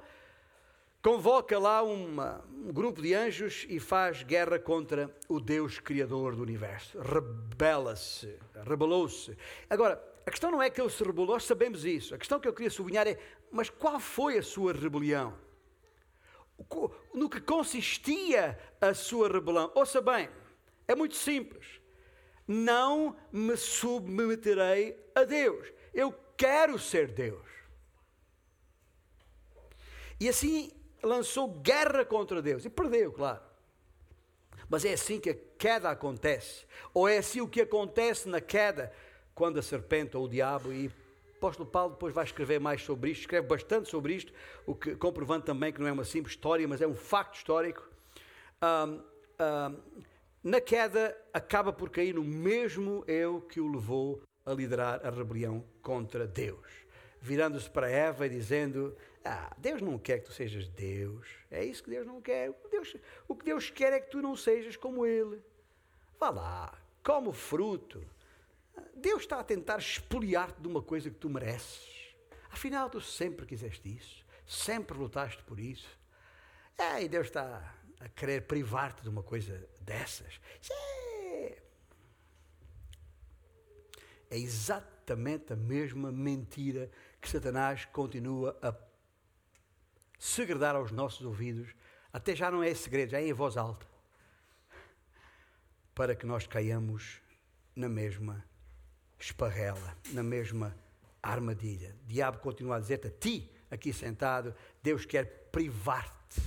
convoca lá uma, um grupo de anjos e faz guerra contra o Deus Criador do universo. Rebela-se, rebelou-se. Agora, a questão não é que ele se rebelou, nós sabemos isso. A questão que eu queria sublinhar é: mas qual foi a sua rebelião? No que consistia a sua rebelião? Ouça bem, é muito simples não me submeterei a Deus. Eu quero ser Deus. E assim lançou guerra contra Deus e perdeu, claro. Mas é assim que a queda acontece, ou é assim o que acontece na queda, quando a serpente ou o diabo, e o apóstolo Paulo depois vai escrever mais sobre isto, escreve bastante sobre isto, o que comprovando também que não é uma simples história, mas é um facto histórico. Um, um, na queda, acaba por cair no mesmo eu que o levou a liderar a rebelião contra Deus. Virando-se para Eva e dizendo: Ah, Deus não quer que tu sejas Deus. É isso que Deus não quer. O, Deus, o que Deus quer é que tu não sejas como Ele. Vá lá, come o fruto. Deus está a tentar expoliar-te de uma coisa que tu mereces. Afinal, tu sempre quiseste isso. Sempre lutaste por isso. É, e Deus está a querer privar-te de uma coisa dessas. É... é exatamente a mesma mentira que Satanás continua a segredar aos nossos ouvidos. Até já não é segredo, já é em voz alta. Para que nós caiamos na mesma esparrela, na mesma armadilha. O diabo continua a dizer-te a ti, aqui sentado, Deus quer privar-te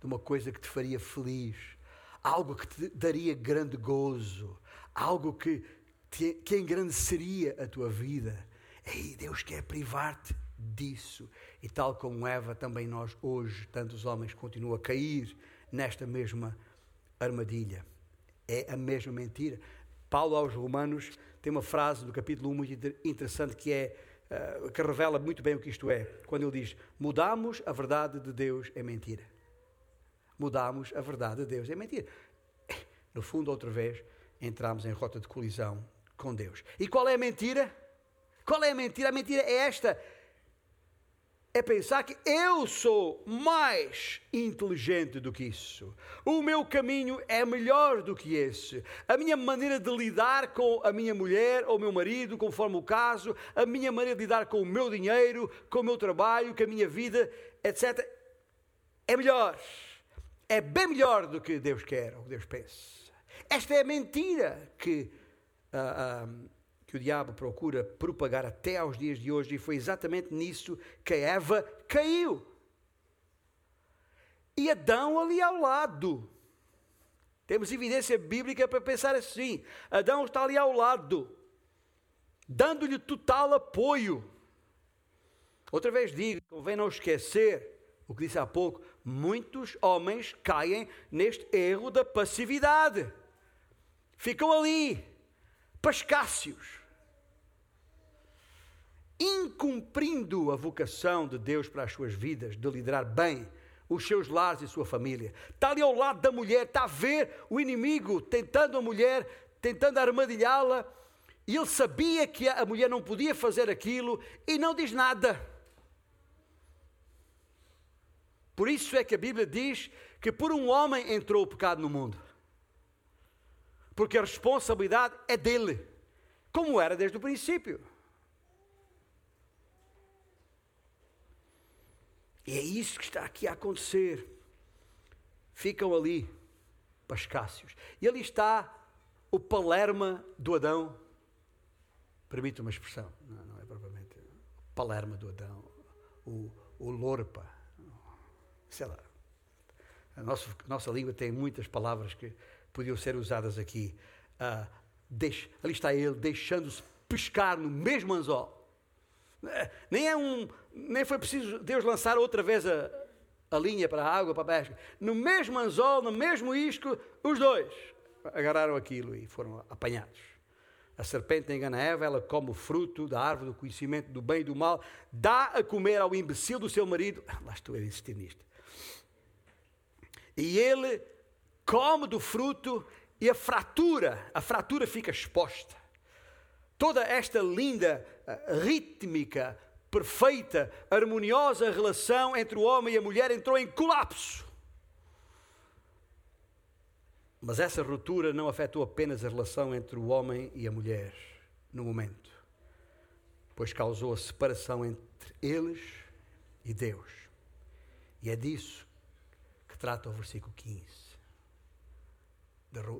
de uma coisa que te faria feliz, algo que te daria grande gozo, algo que, te, que engrandeceria a tua vida. E Deus quer privar-te disso. E tal como Eva, também nós hoje, tantos homens, continuam a cair nesta mesma armadilha. É a mesma mentira. Paulo aos Romanos tem uma frase do capítulo 1 muito interessante que é uh, que revela muito bem o que isto é, quando ele diz: "Mudamos a verdade de Deus em mentira". Mudamos a verdade de Deus em mentira. No fundo, outra vez, entramos em rota de colisão com Deus. E qual é a mentira? Qual é a mentira? A mentira é esta: é pensar que eu sou mais inteligente do que isso. O meu caminho é melhor do que esse. A minha maneira de lidar com a minha mulher ou meu marido, conforme o caso, a minha maneira de lidar com o meu dinheiro, com o meu trabalho, com a minha vida, etc., é melhor. É bem melhor do que Deus quer ou Deus pensa. Esta é a mentira que. Uh, uh, que o diabo procura propagar até aos dias de hoje, e foi exatamente nisso que Eva caiu. E Adão ali ao lado. Temos evidência bíblica para pensar assim. Adão está ali ao lado, dando-lhe total apoio. Outra vez digo, convém não esquecer o que disse há pouco: muitos homens caem neste erro da passividade. Ficam ali, pascácios incumprindo a vocação de Deus para as suas vidas, de liderar bem os seus lares e sua família. Está ali ao lado da mulher, está a ver o inimigo tentando a mulher, tentando armadilhá-la, e ele sabia que a mulher não podia fazer aquilo e não diz nada. Por isso é que a Bíblia diz que por um homem entrou o pecado no mundo. Porque a responsabilidade é dele, como era desde o princípio. E é isso que está aqui a acontecer. Ficam ali, pascácios. E ali está o Palerma do Adão. Permite uma expressão, não, não é propriamente. Palerma do Adão, o, o Lorpa, sei lá. A nossa, nossa língua tem muitas palavras que podiam ser usadas aqui. Uh, deixe, ali está ele, deixando-se pescar no mesmo anzol. Nem, é um, nem foi preciso Deus lançar outra vez a, a linha para a água, para a pesca. No mesmo anzol, no mesmo isco, os dois agarraram aquilo e foram apanhados. A serpente engana Eva, ela come o fruto da árvore do conhecimento do bem e do mal, dá a comer ao imbecil do seu marido. Lá estou a insistir nisto. E ele come do fruto e a fratura, a fratura fica exposta. Toda esta linda, rítmica, perfeita, harmoniosa relação entre o homem e a mulher entrou em colapso. Mas essa ruptura não afetou apenas a relação entre o homem e a mulher no momento, pois causou a separação entre eles e Deus. E é disso que trata o versículo 15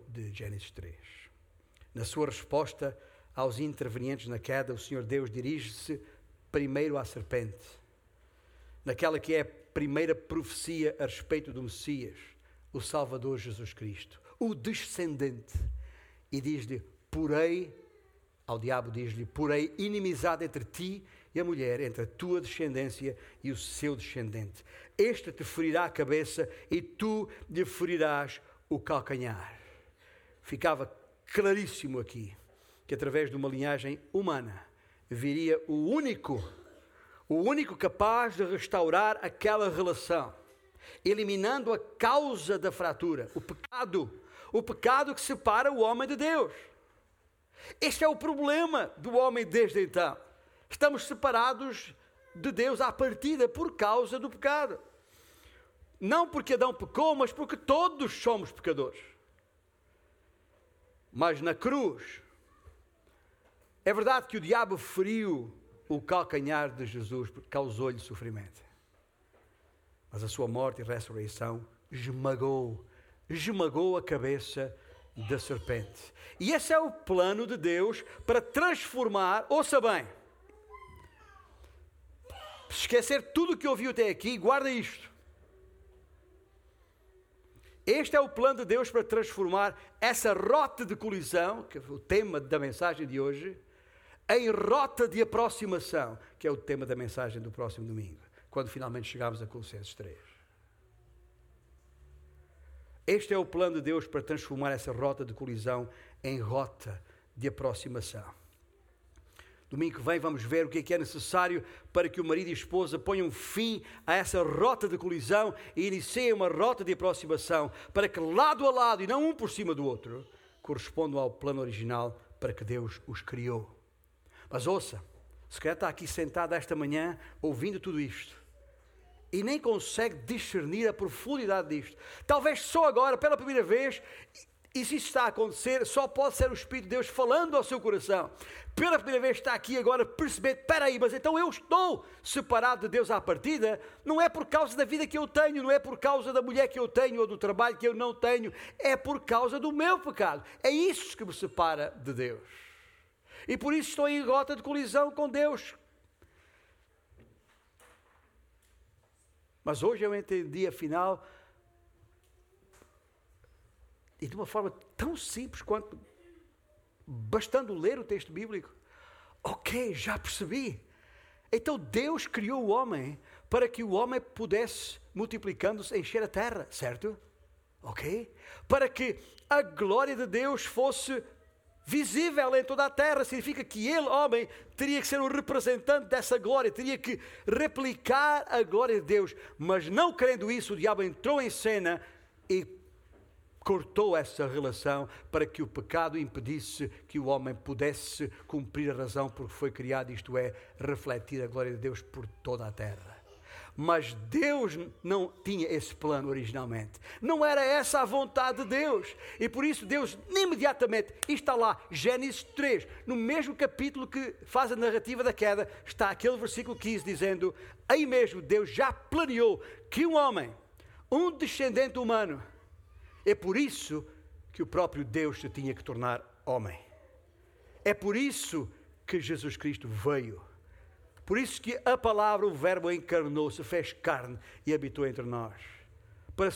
de Gênesis 3. Na sua resposta, aos intervenientes na queda, o Senhor Deus dirige-se primeiro à serpente, naquela que é a primeira profecia a respeito do Messias, o Salvador Jesus Cristo, o descendente, e diz-lhe: Porei, ao diabo diz-lhe: Porei inimizade entre ti e a mulher, entre a tua descendência e o seu descendente. Este te ferirá a cabeça e tu lhe ferirás o calcanhar. Ficava claríssimo aqui que através de uma linhagem humana viria o único, o único capaz de restaurar aquela relação, eliminando a causa da fratura, o pecado, o pecado que separa o homem de Deus. Este é o problema do homem desde então. Estamos separados de Deus à partida por causa do pecado. Não porque Adão pecou, mas porque todos somos pecadores. Mas na cruz, é verdade que o diabo feriu o calcanhar de Jesus causou-lhe sofrimento. Mas a sua morte e ressurreição esmagou, esmagou a cabeça da serpente. E esse é o plano de Deus para transformar, ouça bem, esquecer tudo o que ouviu até aqui, guarda isto. Este é o plano de Deus para transformar essa rota de colisão, que é o tema da mensagem de hoje, em rota de aproximação, que é o tema da mensagem do próximo domingo, quando finalmente chegarmos a Colossenses 3. Este é o plano de Deus para transformar essa rota de colisão em rota de aproximação. Domingo que vem vamos ver o que é, que é necessário para que o marido e a esposa ponham fim a essa rota de colisão e iniciem uma rota de aproximação, para que lado a lado e não um por cima do outro, correspondam ao plano original para que Deus os criou. Mas ouça, se calhar está aqui sentado esta manhã ouvindo tudo isto e nem consegue discernir a profundidade disto. Talvez só agora, pela primeira vez, e se isso está a acontecer, só pode ser o Espírito de Deus falando ao seu coração. Pela primeira vez está aqui agora perceber, espera aí, mas então eu estou separado de Deus à partida, não é por causa da vida que eu tenho, não é por causa da mulher que eu tenho ou do trabalho que eu não tenho, é por causa do meu pecado. É isso que me separa de Deus. E por isso estou em rota de colisão com Deus, Mas hoje eu entendi, afinal, e de uma forma tão simples quanto bastando ler o texto bíblico. Ok, já percebi. Então Deus criou o homem para que o homem pudesse, multiplicando-se, encher a terra, certo? Ok? Para que a glória de Deus fosse visível em toda a terra, significa que ele, homem, teria que ser um representante dessa glória, teria que replicar a glória de Deus. Mas não querendo isso, o diabo entrou em cena e cortou essa relação para que o pecado impedisse que o homem pudesse cumprir a razão por que foi criado, isto é, refletir a glória de Deus por toda a terra. Mas Deus não tinha esse plano originalmente. Não era essa a vontade de Deus. E por isso Deus imediatamente, está lá, Gênesis 3, no mesmo capítulo que faz a narrativa da queda, está aquele versículo 15 dizendo: Aí mesmo Deus já planeou que um homem, um descendente humano, é por isso que o próprio Deus se tinha que tornar homem. É por isso que Jesus Cristo veio. Por isso que a palavra, o verbo encarnou-se, fez carne e habitou entre nós. Para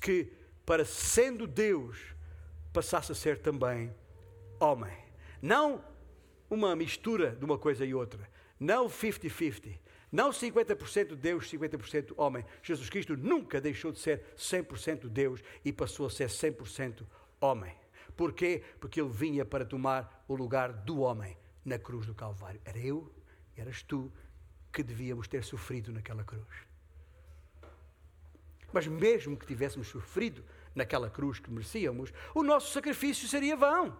que, para sendo Deus, passasse a ser também homem. Não uma mistura de uma coisa e outra. Não 50-50. Não 50% Deus, 50% homem. Jesus Cristo nunca deixou de ser 100% Deus e passou a ser 100% homem. Porquê? Porque ele vinha para tomar o lugar do homem na cruz do Calvário. Era eu eras tu que devíamos ter sofrido naquela cruz. Mas mesmo que tivéssemos sofrido naquela cruz que merecíamos, o nosso sacrifício seria vão.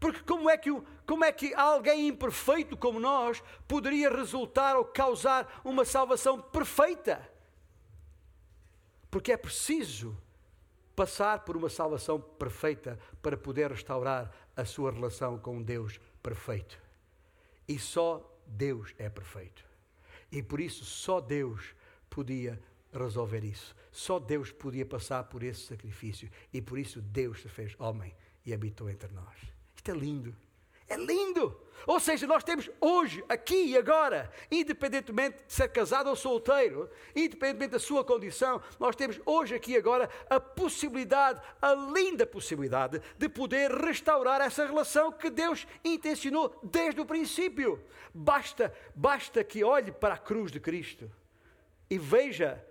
Porque como é, que, como é que alguém imperfeito como nós poderia resultar ou causar uma salvação perfeita? Porque é preciso passar por uma salvação perfeita para poder restaurar a sua relação com Deus perfeito. E só Deus é perfeito. E por isso só Deus podia resolver isso. Só Deus podia passar por esse sacrifício. E por isso Deus se fez homem e habitou entre nós. Isto é lindo. É lindo! Ou seja, nós temos hoje, aqui e agora, independentemente de ser casado ou solteiro, independentemente da sua condição, nós temos hoje, aqui e agora, a possibilidade, a linda possibilidade, de poder restaurar essa relação que Deus intencionou desde o princípio. Basta, basta que olhe para a cruz de Cristo e veja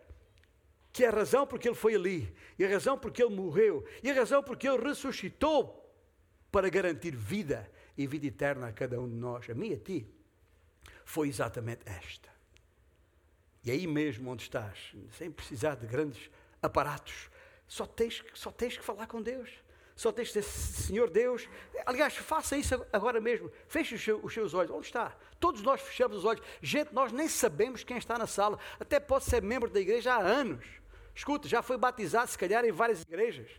que a razão porque Ele foi ali, e a razão porque Ele morreu, e a razão porque Ele ressuscitou para garantir vida e vida eterna a cada um de nós, a mim e a ti, foi exatamente esta. E aí mesmo onde estás, sem precisar de grandes aparatos, só tens, só tens que falar com Deus. Só tens que dizer, Senhor Deus, aliás, faça isso agora mesmo. Feche os, seus, os seus olhos. Onde está? Todos nós fechamos os olhos. Gente, nós nem sabemos quem está na sala. Até pode ser membro da igreja há anos. Escuta, já foi batizado, se calhar, em várias igrejas.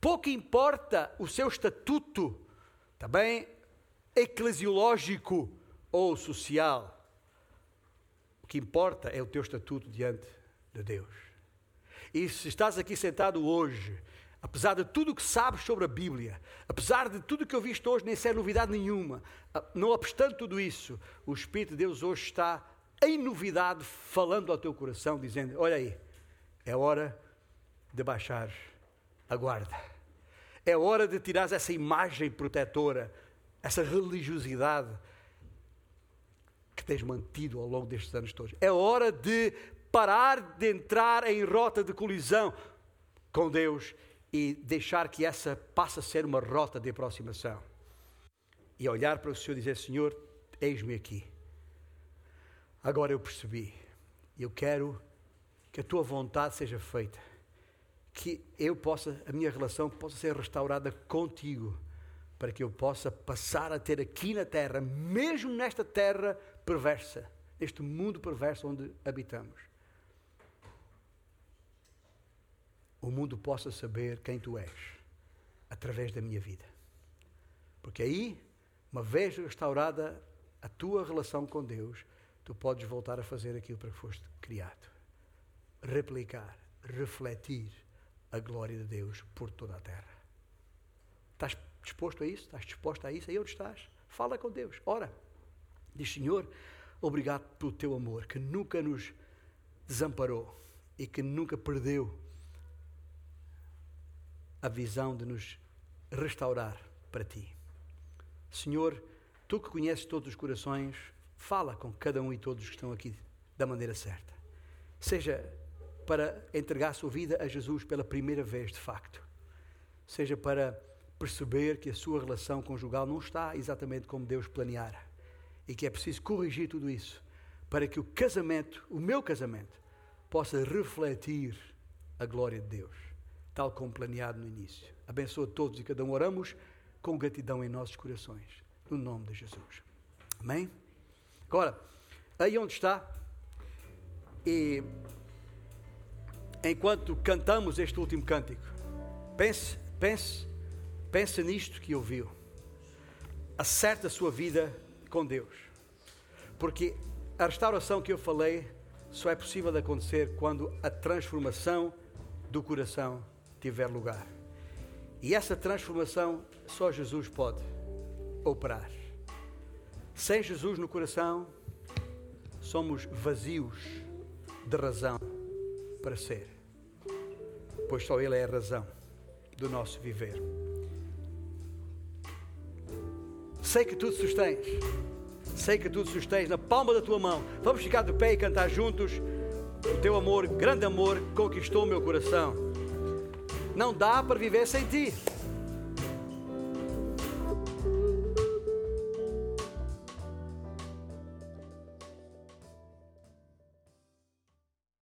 Pouco importa o seu estatuto também eclesiológico ou social. O que importa é o teu estatuto diante de Deus. E se estás aqui sentado hoje, apesar de tudo o que sabes sobre a Bíblia, apesar de tudo o que eu visto hoje, nem ser novidade nenhuma, não obstante tudo isso, o Espírito de Deus hoje está em novidade, falando ao teu coração, dizendo: Olha aí, é hora de baixar a guarda é hora de tirar essa imagem protetora, essa religiosidade que tens mantido ao longo destes anos todos. É hora de parar de entrar em rota de colisão. com Deus e deixar que essa passe a ser uma rota de aproximação. E olhar para o Senhor e dizer: Senhor, eis-me aqui. Agora eu percebi. Eu quero que a tua vontade seja feita. Que eu possa, a minha relação possa ser restaurada contigo. Para que eu possa passar a ter aqui na terra, mesmo nesta terra perversa, neste mundo perverso onde habitamos, o mundo possa saber quem tu és através da minha vida. Porque aí, uma vez restaurada a tua relação com Deus, tu podes voltar a fazer aquilo para que foste criado. Replicar, refletir a glória de Deus por toda a terra. Estás disposto a isso? Estás disposto a isso? Aí onde estás? Fala com Deus. Ora, diz Senhor, obrigado pelo teu amor que nunca nos desamparou e que nunca perdeu a visão de nos restaurar para ti. Senhor, tu que conheces todos os corações, fala com cada um e todos que estão aqui da maneira certa. Seja para entregar a sua vida a Jesus pela primeira vez, de facto. Seja para perceber que a sua relação conjugal não está exatamente como Deus planeara e que é preciso corrigir tudo isso para que o casamento, o meu casamento, possa refletir a glória de Deus tal como planeado no início. Abençoa todos e cada um. Oramos com gratidão em nossos corações. No nome de Jesus. Amém? Agora, aí onde está, e enquanto cantamos este último cântico, pense, pense, pense nisto que ouviu. Acerte a sua vida com Deus. Porque a restauração que eu falei só é possível de acontecer quando a transformação do coração tiver lugar. E essa transformação só Jesus pode operar. Sem Jesus no coração, somos vazios de razão para ser, pois só Ele é a razão do nosso viver. Sei que tu te sustens, sei que tu te sustens na palma da tua mão. Vamos ficar de pé e cantar juntos. O teu amor, grande amor, conquistou o meu coração. Não dá para viver sem ti.